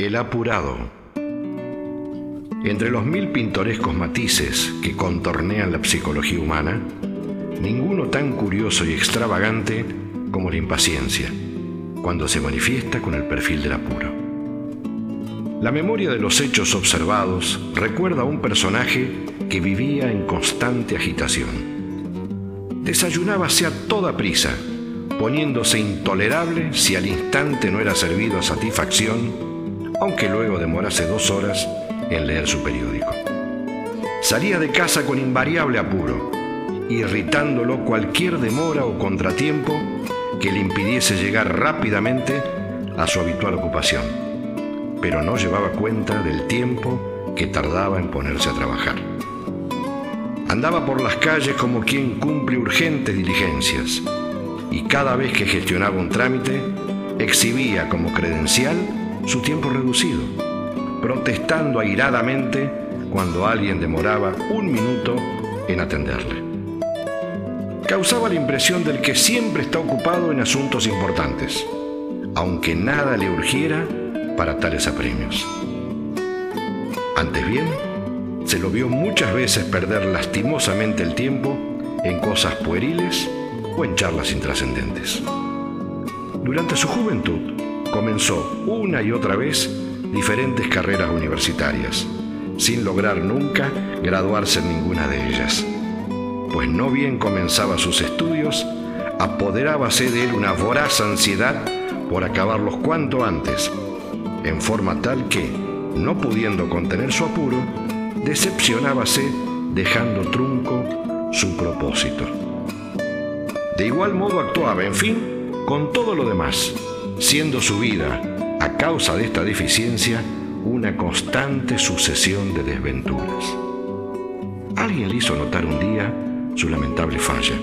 El apurado. Entre los mil pintorescos matices que contornean la psicología humana, ninguno tan curioso y extravagante como la impaciencia, cuando se manifiesta con el perfil del apuro. La memoria de los hechos observados recuerda a un personaje que vivía en constante agitación. Desayunábase a toda prisa, poniéndose intolerable si al instante no era servido a satisfacción aunque luego demorase dos horas en leer su periódico. Salía de casa con invariable apuro, irritándolo cualquier demora o contratiempo que le impidiese llegar rápidamente a su habitual ocupación, pero no llevaba cuenta del tiempo que tardaba en ponerse a trabajar. Andaba por las calles como quien cumple urgentes diligencias y cada vez que gestionaba un trámite exhibía como credencial su tiempo reducido, protestando airadamente cuando alguien demoraba un minuto en atenderle. Causaba la impresión del que siempre está ocupado en asuntos importantes, aunque nada le urgiera para tales apremios. Antes bien, se lo vio muchas veces perder lastimosamente el tiempo en cosas pueriles o en charlas intrascendentes. Durante su juventud, comenzó una y otra vez diferentes carreras universitarias, sin lograr nunca graduarse en ninguna de ellas. Pues no bien comenzaba sus estudios, apoderábase de él una voraz ansiedad por acabarlos cuanto antes, en forma tal que, no pudiendo contener su apuro, decepcionábase dejando trunco su propósito. De igual modo actuaba, en fin, con todo lo demás, siendo su vida, a causa de esta deficiencia, una constante sucesión de desventuras. Alguien le hizo notar un día su lamentable falla,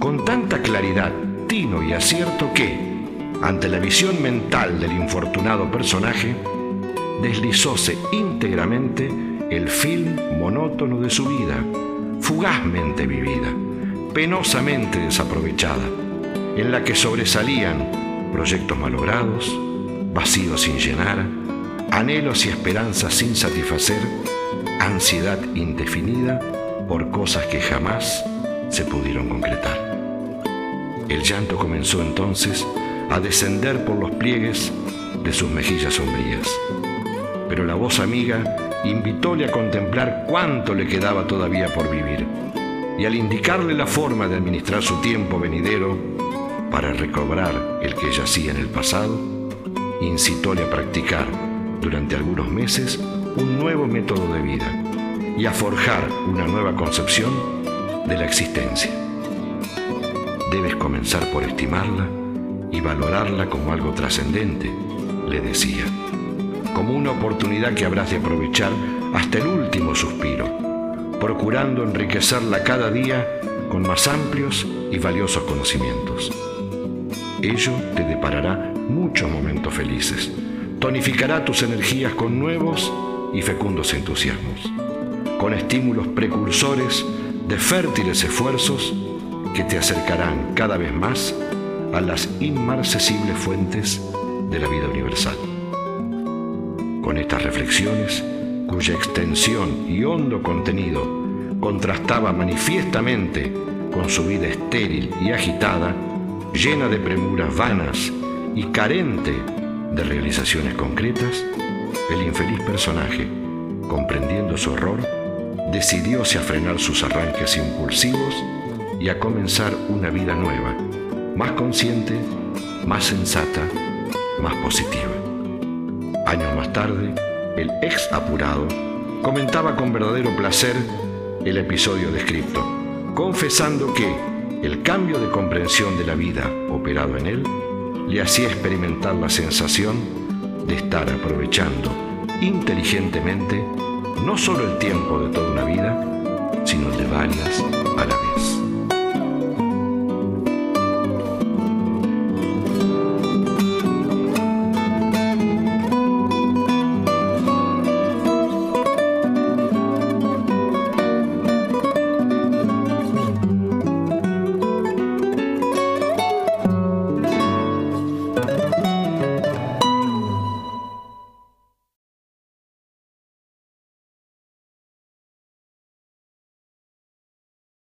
con tanta claridad, tino y acierto que, ante la visión mental del infortunado personaje, deslizóse íntegramente el film monótono de su vida, fugazmente vivida, penosamente desaprovechada, en la que sobresalían proyectos malogrados, vacíos sin llenar, anhelos y esperanzas sin satisfacer, ansiedad indefinida por cosas que jamás se pudieron concretar. El llanto comenzó entonces a descender por los pliegues de sus mejillas sombrías. Pero la voz amiga invitóle a contemplar cuánto le quedaba todavía por vivir, y al indicarle la forma de administrar su tiempo venidero, para recobrar el que yacía en el pasado, incitóle a practicar durante algunos meses un nuevo método de vida y a forjar una nueva concepción de la existencia. Debes comenzar por estimarla y valorarla como algo trascendente, le decía, como una oportunidad que habrás de aprovechar hasta el último suspiro, procurando enriquecerla cada día con más amplios y valiosos conocimientos. Ello te deparará muchos momentos felices, tonificará tus energías con nuevos y fecundos entusiasmos, con estímulos precursores de fértiles esfuerzos que te acercarán cada vez más a las inmarcesibles fuentes de la vida universal. Con estas reflexiones, cuya extensión y hondo contenido contrastaba manifiestamente con su vida estéril y agitada, llena de premuras vanas y carente de realizaciones concretas, el infeliz personaje, comprendiendo su error, decidióse a frenar sus arranques impulsivos y a comenzar una vida nueva, más consciente, más sensata, más positiva. Años más tarde, el ex apurado comentaba con verdadero placer el episodio descrito, confesando que el cambio de comprensión de la vida operado en él le hacía experimentar la sensación de estar aprovechando inteligentemente no solo el tiempo de toda una vida, sino el de varias a la vez.